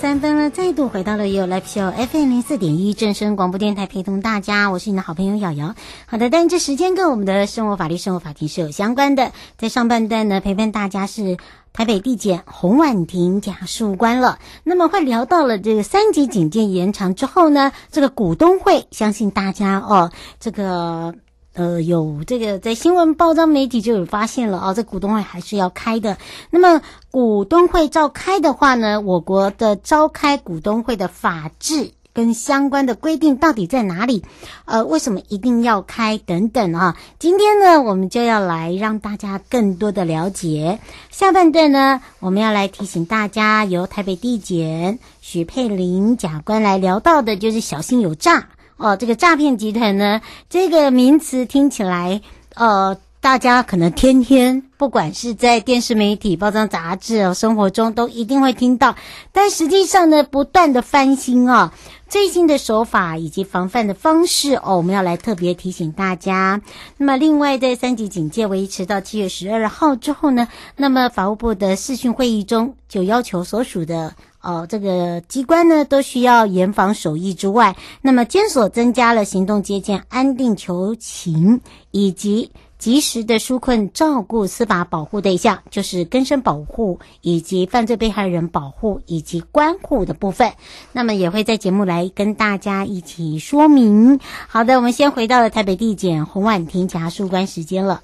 三分了，再度回到了有 Live Show FM 零四点一正声广播电台，陪同大家，我是你的好朋友瑶瑶。好的，但这时间跟我们的生活法律生活法庭是有相关的。在上半段呢，陪伴大家是台北地检洪婉婷检察官了。那么会聊到了这个三级警戒延长之后呢，这个股东会，相信大家哦，这个。呃，有这个在新闻报章媒体就有发现了啊，这股东会还是要开的。那么股东会召开的话呢，我国的召开股东会的法制跟相关的规定到底在哪里？呃，为什么一定要开？等等啊，今天呢，我们就要来让大家更多的了解。下半段呢，我们要来提醒大家，由台北地检许佩玲检察官来聊到的，就是小心有诈。哦，这个诈骗集团呢，这个名词听起来，呃，大家可能天天不管是在电视媒体、报章杂志哦，生活中都一定会听到。但实际上呢，不断的翻新啊，最新的手法以及防范的方式哦，我们要来特别提醒大家。那么，另外在三级警戒维持到七月十二号之后呢，那么法务部的视讯会议中就要求所属的。哦，这个机关呢都需要严防守义之外，那么监所增加了行动接见、安定求情以及及时的纾困照顾、司法保护对象，就是更生保护以及犯罪被害人保护以及关护的部分。那么也会在节目来跟大家一起说明。好的，我们先回到了台北地检洪婉婷检察官时间了。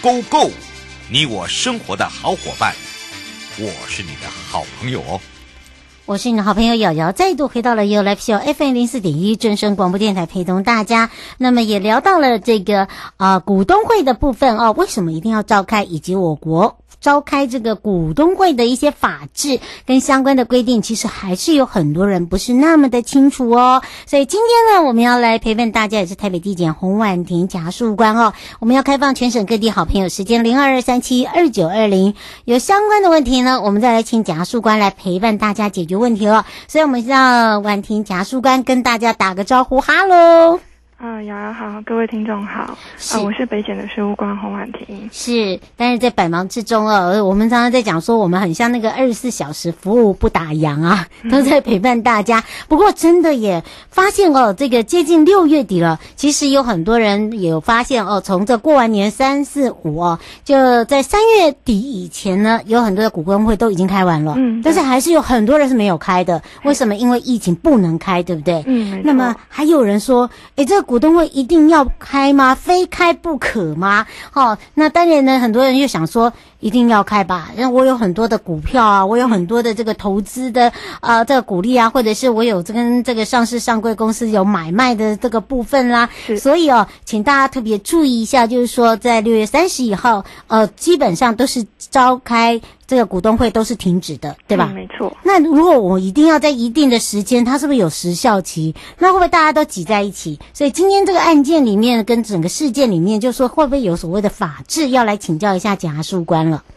Go Go，你我生活的好伙伴，我是你的好朋友哦。我是你的好朋友瑶瑶，再度回到了 You Life Show FM 零四点一正声广播电台，陪同大家。那么也聊到了这个啊、股东会的部分哦，为什么一定要召开，以及我国。召开这个股东会的一些法制跟相关的规定，其实还是有很多人不是那么的清楚哦。所以今天呢，我们要来陪伴大家，也是台北地检洪婉婷检察官哦。我们要开放全省各地好朋友时间零二二三七二九二零，有相关的问题呢，我们再来请检察官来陪伴大家解决问题哦。所以我们让婉婷检察官跟大家打个招呼，哈喽。啊，瑶瑶好，各位听众好，啊，我是北检的事务官洪婉婷。是，但是在百忙之中哦，我们常常在讲说，我们很像那个二十四小时服务不打烊啊，都在陪伴大家。嗯、不过真的也发现哦，这个接近六月底了，其实有很多人也有发现哦，从这过完年三四五哦，就在三月底以前呢，有很多的股东会都已经开完了，嗯，但是还是有很多人是没有开的。为什么？因为疫情不能开，对不对？嗯，那么还有人说，诶，这个。股东会一定要开吗？非开不可吗？好、哦，那当然呢，很多人又想说，一定要开吧？因为我有很多的股票啊，我有很多的这个投资的啊、呃，这个股利啊，或者是我有跟这个上市上柜公司有买卖的这个部分啦。是，所以哦，请大家特别注意一下，就是说在六月三十以后，呃，基本上都是召开这个股东会都是停止的，对吧？嗯、没错。那如果我一定要在一定的时间，它是不是有时效期？那会不会大家都挤在一起？所以今天这个案件里面跟整个事件里面，就是说会不会有所谓的法制？要来请教一下检察事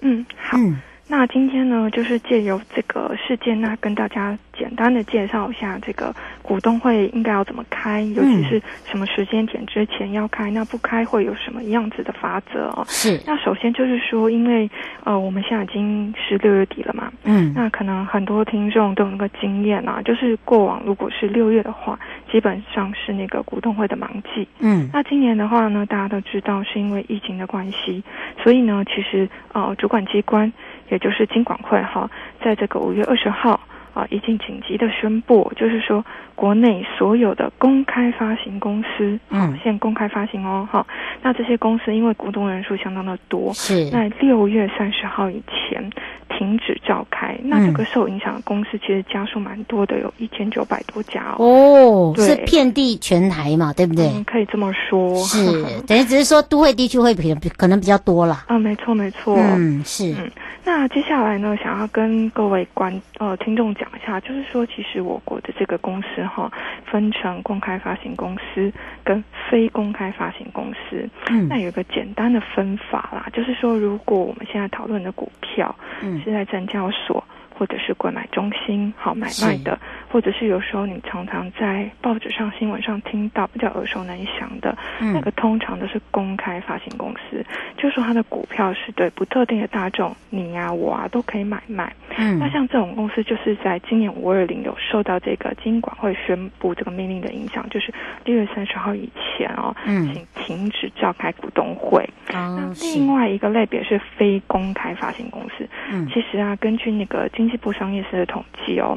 嗯，好。嗯那今天呢，就是借由这个事件，那跟大家简单的介绍一下这个股东会应该要怎么开，尤其是什么时间点之前要开，那不开会有什么样子的法则哦。是。那首先就是说，因为呃，我们现在已经是六月底了嘛，嗯，那可能很多听众都有那个经验啊，就是过往如果是六月的话，基本上是那个股东会的忙季，嗯，那今年的话呢，大家都知道是因为疫情的关系，所以呢，其实呃，主管机关。也就是金管会哈，在这个五月二十号啊，已经紧急的宣布，就是说国内所有的公开发行公司，嗯，现公开发行哦，哈，那这些公司因为股东人数相当的多，是，那六月三十号以前。停止召开，那这个受影响的公司其实家数蛮多的，有一千九百多家哦。哦，是遍地全台嘛，对不对？嗯，可以这么说。是，等于只是说都会地区会比可能比较多了。啊，没错没错。嗯，是。嗯，那接下来呢，想要跟各位观呃听众讲一下，就是说，其实我国的这个公司哈，分成公开发行公司跟非公开发行公司。嗯，那有一个简单的分法啦，就是说，如果我们现在讨论的股票，嗯。是在证交所。或者是购买中心好买卖的，或者是有时候你常常在报纸上、新闻上听到比较耳熟能详的，嗯、那个通常都是公开发行公司，就是说它的股票是对不特定的大众，你呀、啊、我啊都可以买卖。嗯，那像这种公司就是在今年五二零有受到这个金管会宣布这个命令的影响，就是六月三十号以前哦，嗯，请停止召开股东会。嗯、那另外一个类别是非公开发行公司。嗯，其实啊，根据那个经济部商业司的统计哦，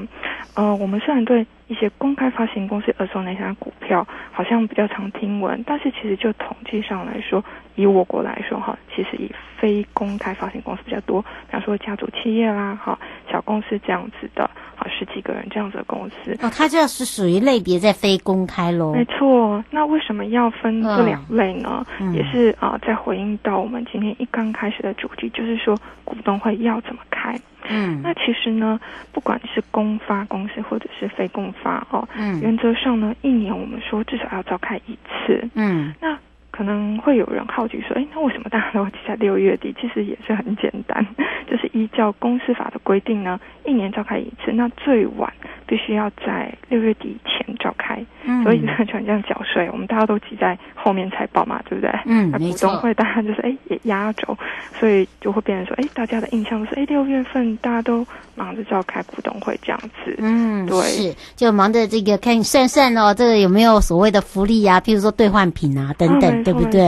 呃，我们虽然对一些公开发行公司耳熟能详的股票好像比较常听闻，但是其实就统计上来说，以我国来说哈，其实以非公开发行公司比较多，比方说家族企业啦，哈，小公司这样子的，好十几个人这样子的公司。哦，它这是属于类别在非公开喽。没错，那为什么要分这两类呢？嗯、也是啊、呃，在回应到我们今天一刚开始的主题，就是说股东会要怎么开。嗯，那其实呢，不管是公发公司或者是非公发哦，嗯，原则上呢，一年我们说至少要召开一次。嗯，那。可能会有人好奇说，哎，那为什么大家都挤在六月底？其实也是很简单，就是依照公司法的规定呢，一年召开一次，那最晚必须要在六月底前召开。嗯，所以呢，就像这样缴税，我们大家都挤在后面才报嘛，对不对？嗯，那股东会大家就是哎也压轴，所以就会变成说，哎，大家的印象是，哎，六月份大家都忙着召开股东会这样子。嗯，对，是就忙着这个看算算哦，这个有没有所谓的福利啊？譬如说兑换品啊等等。嗯对不对？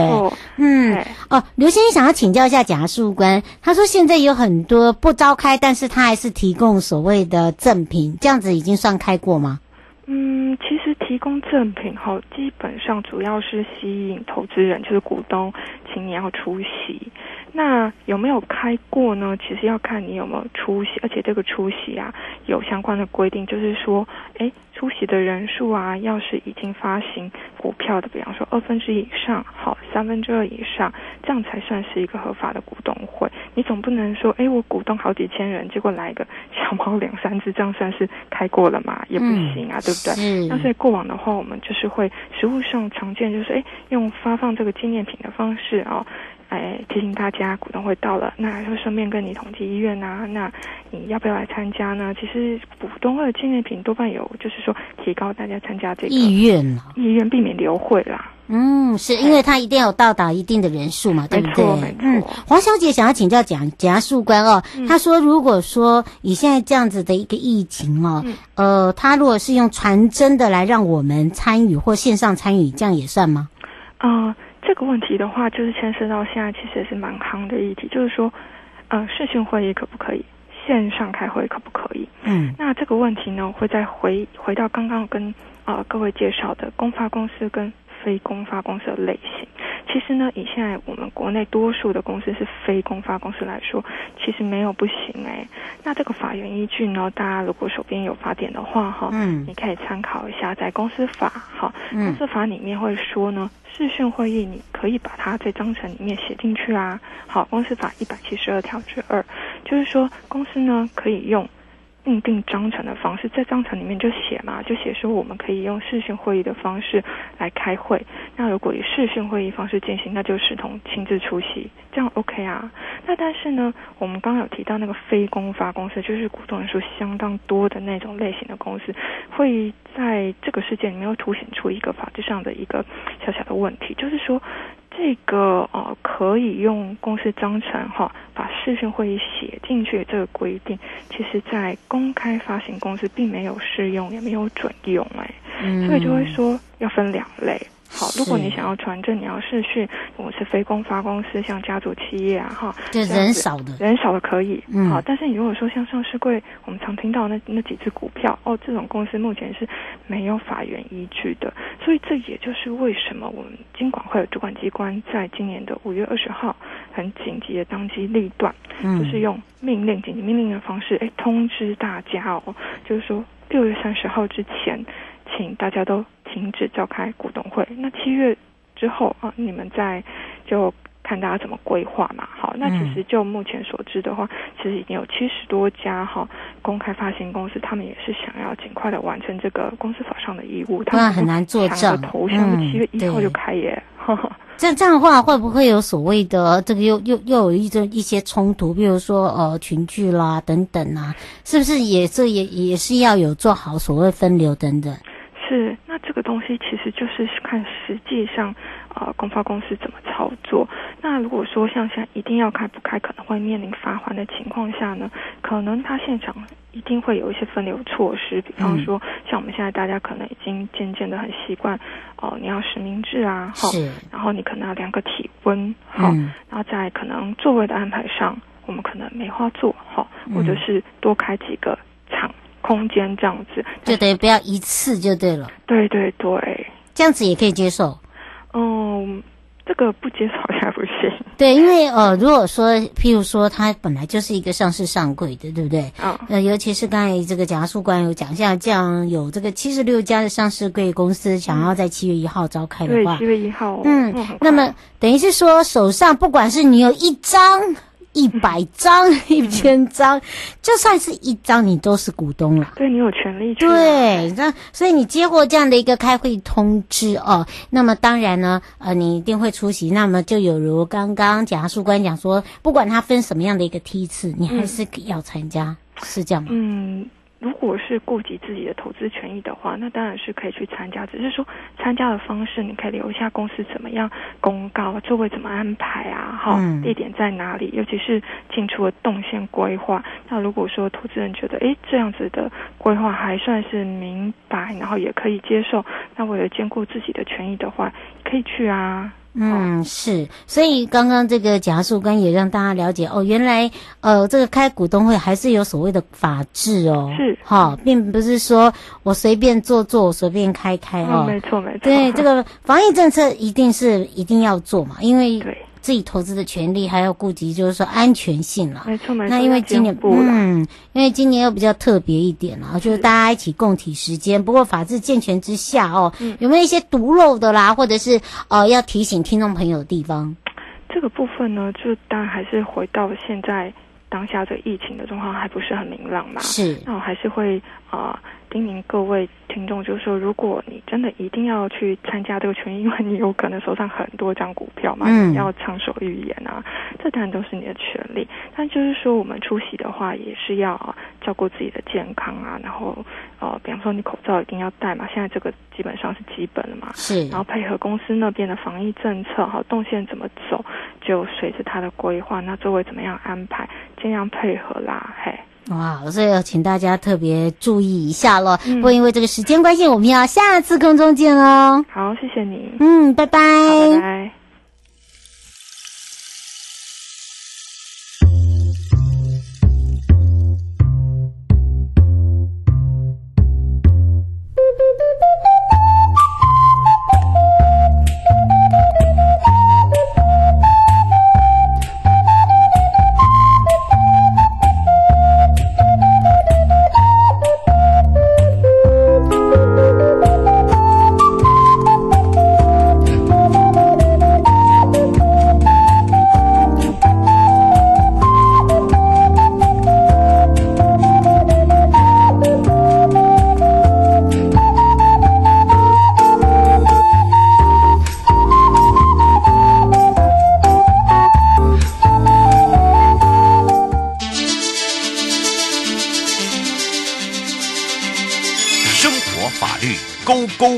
嗯，哦，刘先生想要请教一下检察事务官，他说现在有很多不召开，但是他还是提供所谓的赠品，这样子已经算开过吗？嗯，其实提供赠品后，基本上主要是吸引投资人，就是股东，请你要出席。那有没有开过呢？其实要看你有没有出席，而且这个出席啊，有相关的规定，就是说，诶，出席的人数啊，要是已经发行股票的，比方说二分之一以上，好，三分之二以上，这样才算是一个合法的股东会。你总不能说，诶，我股东好几千人，结果来一个小猫两三只，这样算是开过了嘛？也不行啊，嗯、对不对？嗯那所以过往的话，我们就是会实务上常见，就是诶，用发放这个纪念品的方式啊。哎，提醒大家股东会到了，那就顺便跟你统计意愿啊。那你要不要来参加呢？其实股东会的纪念品多半有，就是说提高大家参加这个意愿意愿避免流会啦。嗯，是因为他一定要有到达一定的人数嘛，对不对？嗯，黄小姐想要请教检检察事务官哦，她、嗯、说如果说以现在这样子的一个疫情哦，嗯、呃，他如果是用传真的来让我们参与或线上参与，这样也算吗？啊、呃。这个问题的话，就是牵涉到现在其实也是蛮夯的议题，就是说，呃，视讯会议可不可以，线上开会可不可以？嗯，那这个问题呢，会再回回到刚刚跟啊、呃、各位介绍的公发公司跟非公发公司的类型。其实呢，以现在我们国内多数的公司是非公发公司来说，其实没有不行哎。那这个法源依据呢，大家如果手边有法典的话哈，嗯，你可以参考一下，在公司法哈，公司法里面会说呢，视讯会议你可以把它在章程里面写进去啊。好，公司法一百七十二条之二，就是说公司呢可以用。订定章程的方式，在章程里面就写嘛，就写说我们可以用视讯会议的方式来开会。那如果以视讯会议方式进行，那就视同亲自出席，这样 OK 啊？那但是呢，我们刚刚有提到那个非公发公司，就是股东人数相当多的那种类型的公司，会在这个事件里面会凸显出一个法制上的一个小小的问题，就是说。这个呃，可以用公司章程哈，把视讯会议写进去这个规定，其实在公开发行公司并没有适用，也没有准用哎，嗯、所以就会说要分两类。好，如果你想要传证，你要视讯，我们是非公发公司，像家族企业啊，哈，就人少的，人少的可以，嗯，好，但是你如果说像上市柜，我们常听到那那几只股票，哦，这种公司目前是没有法源依据的，所以这也就是为什么我们金管会的主管机关在今年的五月二十号很紧急的当机立断，嗯，就是用命令紧急命令的方式，哎，通知大家哦，就是说六月三十号之前。请大家都停止召开股东会。那七月之后啊，你们再就看大家怎么规划嘛。好，那其实就目前所知的话，其实已经有七十多家哈公开发行公司，他们也是想要尽快的完成这个公司法上的义务。他们很难做账，头像七月一号就开业。这这样的话，会不会有所谓的这个又又又有一种一些冲突？比如说呃群聚啦等等啊，是不是也这也也是要有做好所谓分流等等？是，那这个东西其实就是看实际上，呃，公发公司怎么操作。那如果说像现在一定要开不开，可能会面临罚款的情况下呢，可能他现场一定会有一些分流措施，比方说，嗯、像我们现在大家可能已经渐渐的很习惯，哦、呃，你要实名制啊，好，然后你可能要量个体温，好，嗯、然后在可能座位的安排上，我们可能没花座，好，或者是多开几个场。空间这样子，就等于不要一次就对了。对对对，这样子也可以接受。嗯，这个不接受还不行。对，因为呃，如果说譬如说它本来就是一个上市上柜的，对不对？啊、哦，呃，尤其是刚才这个贾述官有讲，像这样有这个七十六家的上市柜公司想要在七月一号召开的话，对，七月一号，嗯，那么等于是说手上不管是你有一张。一百张、一千张，就算是一张，你都是股东了。对，你有权利。对，那所以你接过这样的一个开会通知哦，那么当然呢，呃，你一定会出席。那么就有如刚刚贾树官讲说，不管他分什么样的一个梯次，你还是要参加，嗯、是这样吗？嗯。如果是顾及自己的投资权益的话，那当然是可以去参加。只是说参加的方式，你可以留下公司怎么样公告，座位怎么安排啊？哈、嗯，地点在哪里？尤其是进出的动线规划。那如果说投资人觉得，诶，这样子的规划还算是明白，然后也可以接受，那为了兼顾自己的权益的话，可以去啊。嗯，是，所以刚刚这个贾树根也让大家了解哦，原来呃，这个开股东会还是有所谓的法制哦，是，好、哦，并不是说我随便做做，我随便开开哦，嗯、没错没错，对，这个防疫政策一定是一定要做嘛，因为对。自己投资的权利还要顾及，就是说安全性了。没错没错。那因为今年嗯，因为今年又比较特别一点了，就是大家一起共体时间。不过法治健全之下哦，嗯、有没有一些独漏的啦，或者是呃要提醒听众朋友的地方？这个部分呢，就当然还是回到现在当下这个疫情的状况还不是很明朗嘛。是。那我还是会啊。呃叮咛各位听众，就是说，如果你真的一定要去参加这个权益，因为你有可能手上很多张股票嘛，嗯、你要畅所欲言啊，这当然都是你的权利。但就是说，我们出席的话，也是要照顾自己的健康啊，然后呃，比方说你口罩一定要戴嘛，现在这个基本上是基本的嘛。是。然后配合公司那边的防疫政策，好，动线怎么走，就随着他的规划，那座位怎么样安排，尽量配合啦，嘿。哇，所以要请大家特别注意一下喽。不过、嗯、因为这个时间关系，我们要下次空中见哦。好，谢谢你。嗯，拜拜。拜拜。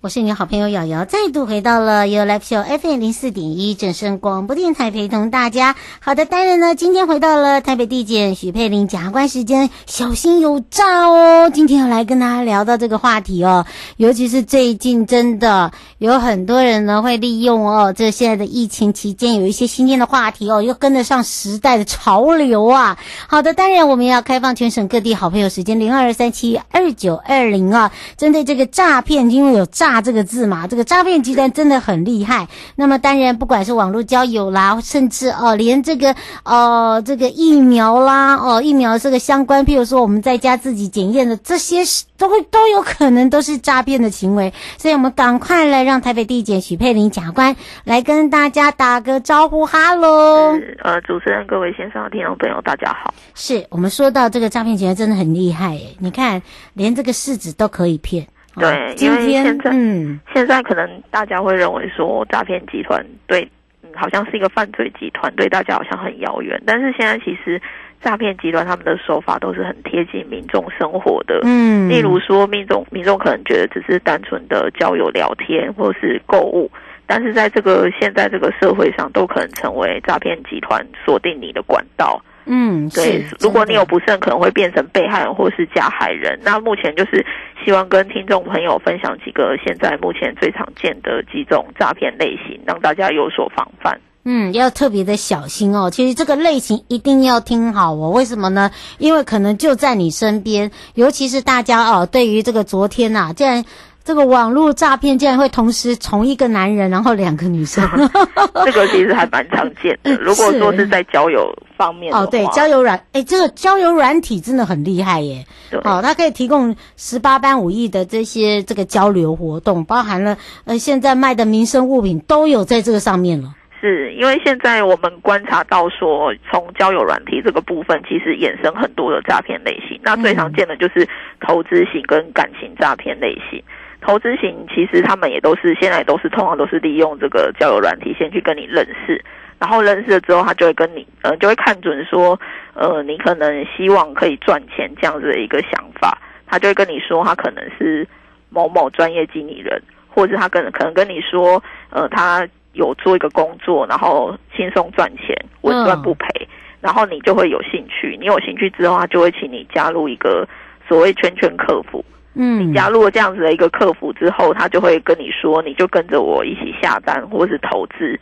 我是你的好朋友瑶瑶，再度回到了 You Life Show FM 零四点一正声广播电台，陪同大家。好的，当然呢，今天回到了台北地检许佩玲检察官时间，小心有诈哦。今天要来跟大家聊到这个话题哦，尤其是最近真的有很多人呢会利用哦，这现在的疫情期间有一些新鲜的话题哦，又跟得上时代的潮流啊。好的，当然我们要开放全省各地好朋友时间零二三七二九二零啊，针对这个诈骗，因为有诈。诈这个字嘛，这个诈骗集团真的很厉害。那么当然，不管是网络交友啦，甚至哦，连这个呃这个疫苗啦，哦疫苗这个相关，譬如说我们在家自己检验的这些，都会都有可能都是诈骗的行为。所以我们赶快来让台北地检许佩玲检察官来跟大家打个招呼，哈喽。呃，主持人、各位线上的听众朋友，大家好。是我们说到这个诈骗集团真的很厉害耶，你看连这个市纸都可以骗。对，因为现在，嗯，现在可能大家会认为说诈骗集团对，嗯，好像是一个犯罪集团，对大家好像很遥远。但是现在其实诈骗集团他们的手法都是很贴近民众生活的，嗯，例如说民众民众可能觉得只是单纯的交友聊天或是购物，但是在这个现在这个社会上，都可能成为诈骗集团锁定你的管道。嗯，对，如果你有不慎，可能会变成被害人或是加害人。那目前就是希望跟听众朋友分享几个现在目前最常见的几种诈骗类型，让大家有所防范。嗯，要特别的小心哦。其实这个类型一定要听好哦。为什么呢？因为可能就在你身边，尤其是大家哦，对于这个昨天呐、啊，既然。这个网络诈骗竟然会同时从一个男人，然后两个女生，这个其实还蛮常见的。如果说是在交友方面，哦，对，交友软，哎，这个交友软体真的很厉害耶。对，哦，它可以提供十八般武艺的这些这个交流活动，包含了呃现在卖的民生物品都有在这个上面了。是因为现在我们观察到说，从交友软体这个部分，其实衍生很多的诈骗类型。那最常见的就是投资型跟感情诈骗类型。投资型其实他们也都是现在都是通常都是利用这个交友软体先去跟你认识，然后认识了之后，他就会跟你呃就会看准说呃你可能希望可以赚钱这样子的一个想法，他就会跟你说他可能是某某专业经理人，或者是他可能可能跟你说呃他有做一个工作，然后轻松赚钱，稳赚不赔，然后你就会有兴趣，你有兴趣之后，他就会请你加入一个所谓圈圈客服。嗯，你加入了这样子的一个客服之后，他就会跟你说，你就跟着我一起下单或是投资。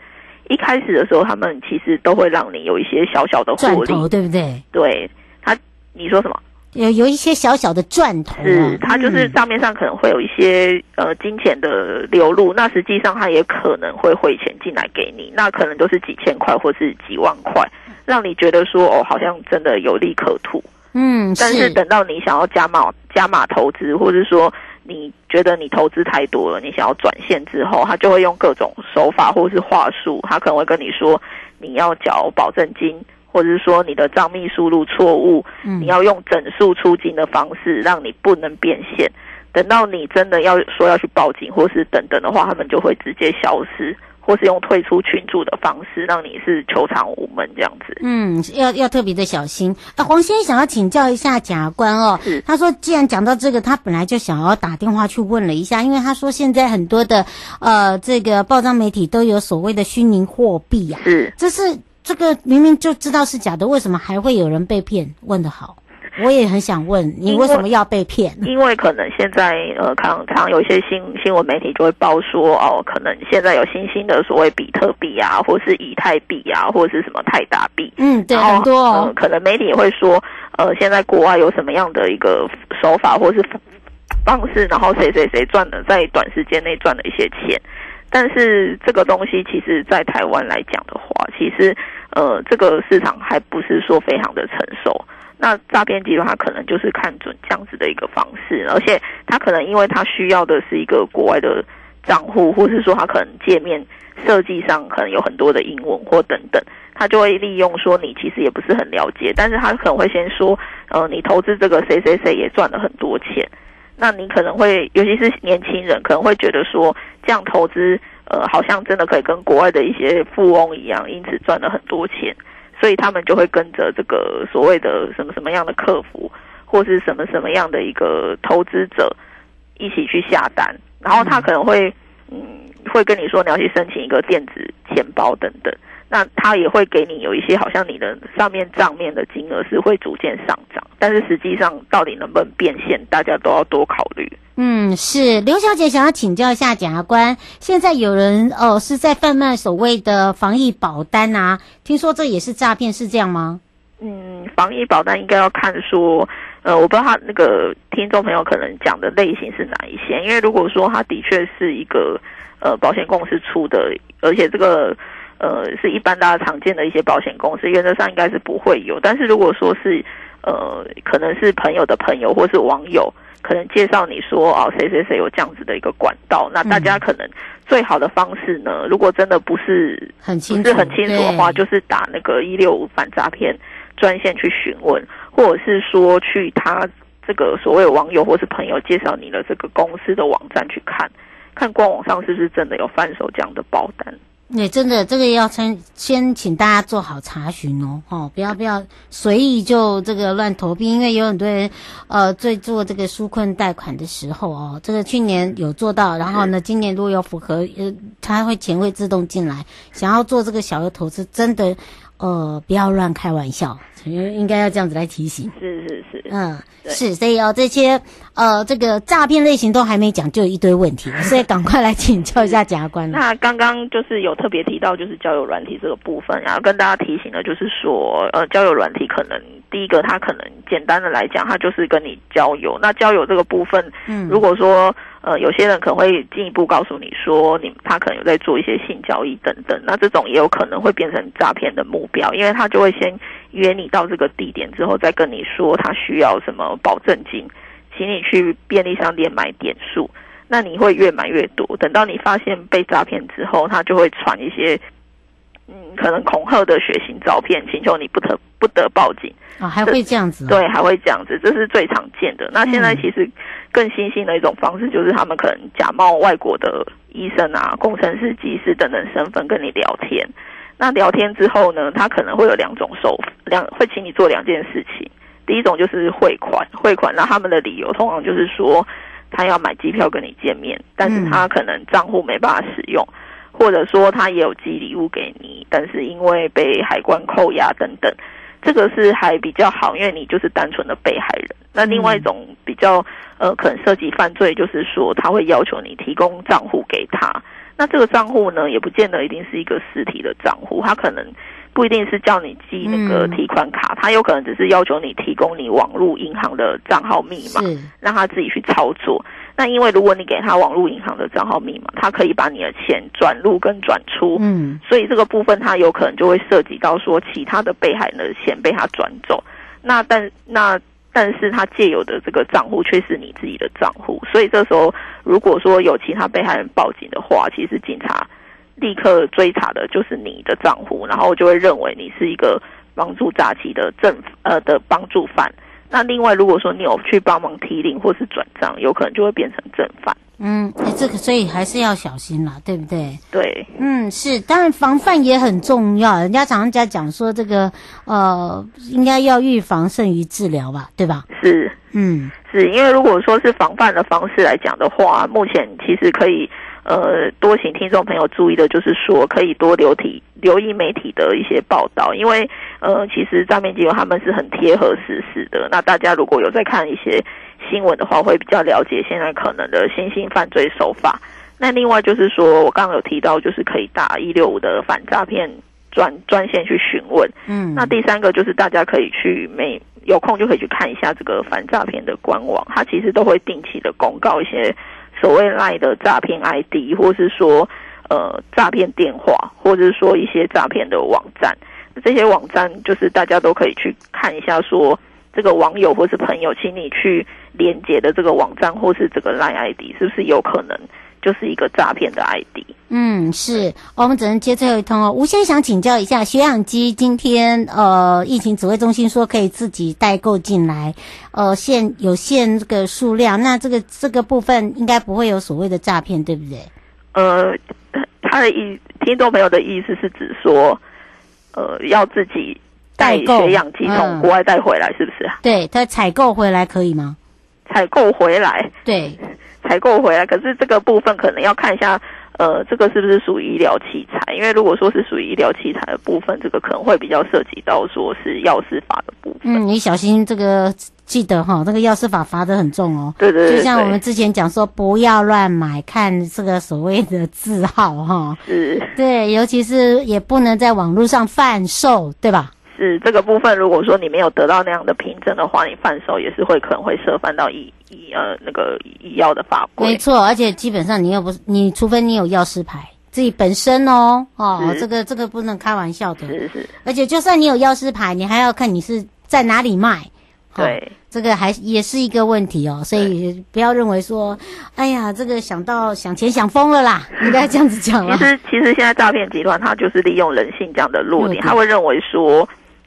一开始的时候，他们其实都会让你有一些小小的获利，对不对？对，他，你说什么？有有一些小小的赚头，是，他就是账面上可能会有一些呃金钱的流入，那实际上他也可能会汇钱进来给你，那可能都是几千块或是几万块，让你觉得说哦，好像真的有利可图。嗯，但是等到你想要加码加码投资，或者说你觉得你投资太多了，你想要转现之后，他就会用各种手法或是话术，他可能会跟你说你要缴保证金，或者是说你的账密输入错误，你要用整数出金的方式让你不能变现。等到你真的要说要去报警或是等等的话，他们就会直接消失。或是用退出群组的方式，让你是球场无门这样子。嗯，要要特别的小心。啊，黄先生想要请教一下检察官哦。是。他说，既然讲到这个，他本来就想要打电话去问了一下，因为他说现在很多的呃这个报章媒体都有所谓的虚拟货币啊。是。这是这个明明就知道是假的，为什么还会有人被骗？问得好。我也很想问你为什么要被骗？因为可能现在呃，常常有一些新新闻媒体就会报说哦，可能现在有新兴的所谓比特币啊，或是以太币啊，或者是什么泰达币。嗯，对，很多、哦呃。可能媒体也会说，呃，现在国外有什么样的一个手法或是方式，然后谁谁谁赚了在短时间内赚了一些钱。但是这个东西其实，在台湾来讲的话，其实呃，这个市场还不是说非常的成熟。那诈骗集团他可能就是看准这样子的一个方式，而且他可能因为他需要的是一个国外的账户，或是说他可能界面设计上可能有很多的英文或等等，他就会利用说你其实也不是很了解，但是他可能会先说，呃，你投资这个谁谁谁也赚了很多钱，那你可能会尤其是年轻人可能会觉得说这样投资，呃，好像真的可以跟国外的一些富翁一样，因此赚了很多钱。所以他们就会跟着这个所谓的什么什么样的客服，或是什么什么样的一个投资者一起去下单，然后他可能会嗯会跟你说你要去申请一个电子钱包等等。那他也会给你有一些，好像你的上面账面的金额是会逐渐上涨，但是实际上到底能不能变现，大家都要多考虑。嗯，是刘小姐想要请教一下检察官，现在有人哦是在贩卖所谓的防疫保单啊，听说这也是诈骗，是这样吗？嗯，防疫保单应该要看说，呃，我不知道他那个听众朋友可能讲的类型是哪一些，因为如果说他的确是一个呃保险公司出的，而且这个。呃，是一般大家常见的一些保险公司，原则上应该是不会有。但是如果说是，呃，可能是朋友的朋友或是网友，可能介绍你说哦，谁谁谁有这样子的一个管道，那大家可能最好的方式呢，嗯、如果真的不是很清楚，不是很清楚的话，就是打那个一六五反诈骗专线去询问，或者是说去他这个所谓网友或是朋友介绍你的这个公司的网站去看，看官网上是不是真的有贩售这样的保单。你、欸、真的这个要先先请大家做好查询哦，哦，不要不要随意就这个乱投币，因为有很多人呃在做这个纾困贷款的时候哦，这个去年有做到，然后呢，今年如果有符合，呃，他会钱会自动进来，想要做这个小额投资，真的呃不要乱开玩笑。应该要这样子来提醒，是是是，嗯，是，所以哦，这些呃，这个诈骗类型都还没讲，就有一堆问题，所以赶快来请教一下检察官。那刚刚就是有特别提到，就是交友软体这个部分，然后跟大家提醒的，就是说，呃，交友软体可能第一个，它可能简单的来讲，它就是跟你交友。那交友这个部分，嗯，如果说。呃，有些人可能会进一步告诉你说，你他可能有在做一些性交易等等，那这种也有可能会变成诈骗的目标，因为他就会先约你到这个地点之后，再跟你说他需要什么保证金，请你去便利商店买点数，那你会越买越多，等到你发现被诈骗之后，他就会传一些。嗯，可能恐吓的血腥照片，请求你不得不得报警啊、哦，还会这样子、哦？对，还会这样子，这是最常见的。那现在其实更新兴的一种方式，就是他们可能假冒外国的医生啊、工程师、技师等等身份跟你聊天。那聊天之后呢，他可能会有两种手两会请你做两件事情。第一种就是汇款，汇款，那他们的理由通常就是说他要买机票跟你见面，但是他可能账户没办法使用。或者说他也有寄礼物给你，但是因为被海关扣押等等，这个是还比较好，因为你就是单纯的被害人。那另外一种比较呃可能涉及犯罪，就是说他会要求你提供账户给他。那这个账户呢，也不见得一定是一个实体的账户，他可能不一定是叫你寄那个提款卡，他有可能只是要求你提供你网络银行的账号密码，让他自己去操作。那因为如果你给他网络银行的账号密码，他可以把你的钱转入跟转出，嗯，所以这个部分他有可能就会涉及到说其他的被害人的钱被他转走，那但那但是他借有的这个账户却是你自己的账户，所以这时候如果说有其他被害人报警的话，其实警察立刻追查的就是你的账户，然后就会认为你是一个帮助诈欺的正呃的帮助犯。那另外，如果说你有去帮忙提领或是转账，有可能就会变成正犯。嗯，这个所以还是要小心啦，对不对？对，嗯，是，当然防范也很重要。人家常常讲说这个，呃，应该要预防胜于治疗吧，对吧？是，嗯，是因为如果说是防范的方式来讲的话，目前其实可以。呃，多请听众朋友注意的，就是说可以多留体留意媒体的一些报道，因为呃，其实诈骗集团他们是很贴合时事的。那大家如果有在看一些新闻的话，会比较了解现在可能的新兴犯罪手法。那另外就是说我刚刚有提到，就是可以打一六五的反诈骗专专线去询问。嗯，那第三个就是大家可以去每有空就可以去看一下这个反诈骗的官网，它其实都会定期的公告一些。所谓赖的诈骗 ID，或是说呃诈骗电话，或者是说一些诈骗的网站，这些网站就是大家都可以去看一下，说这个网友或是朋友，请你去连接的这个网站或是这个赖 ID，是不是有可能？就是一个诈骗的 ID。嗯，是，我们只能接最后一通哦。吴先想请教一下，血氧机今天呃，疫情指挥中心说可以自己代购进来，呃，限有限这个数量，那这个这个部分应该不会有所谓的诈骗，对不对？呃，他的意听众朋友的意思是指说，呃，要自己带血氧机从国外带回来，是不是？对，他采购回来可以吗？采购回来，对，采购回来。可是这个部分可能要看一下。呃，这个是不是属于医疗器材？因为如果说是属于医疗器材的部分，这个可能会比较涉及到说是药师法的部分。嗯，你小心这个，记得哈，这个药师法罚的很重哦。对对对，就像我们之前讲说，不要乱买，看这个所谓的字号哈。是。对，尤其是也不能在网络上贩售，对吧？是这个部分，如果说你没有得到那样的凭证的话，你贩售也是会可能会涉犯到医医呃那个医药的法规。没错，而且基本上你又不是你，除非你有药师牌，自己本身哦哦，这个这个不能开玩笑的。是是。而且就算你有药师牌，你还要看你是在哪里卖。对。这个还也是一个问题哦，所以不要认为说，哎呀，这个想到想钱想疯了啦，应该这样子讲了。其实其实现在诈骗集团他就是利用人性这样的弱点，他会认为说。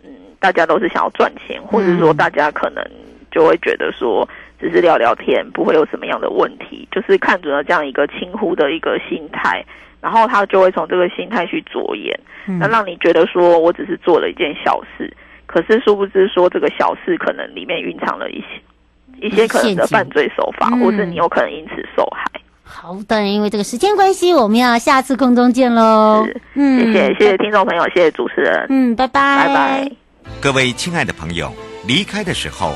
嗯大家都是想要赚钱，或者说大家可能就会觉得说，只是聊聊天，不会有什么样的问题，就是看准了这样一个轻忽的一个心态，然后他就会从这个心态去着眼，那让你觉得说我只是做了一件小事，可是殊不知说这个小事可能里面蕴藏了一些一些可能的犯罪手法，或者你有可能因此受害。好的，因为这个时间关系，我们要下次空中见喽。嗯，谢谢谢谢听众朋友，谢谢主持人。嗯，拜拜，拜拜。各位亲爱的朋友，离开的时候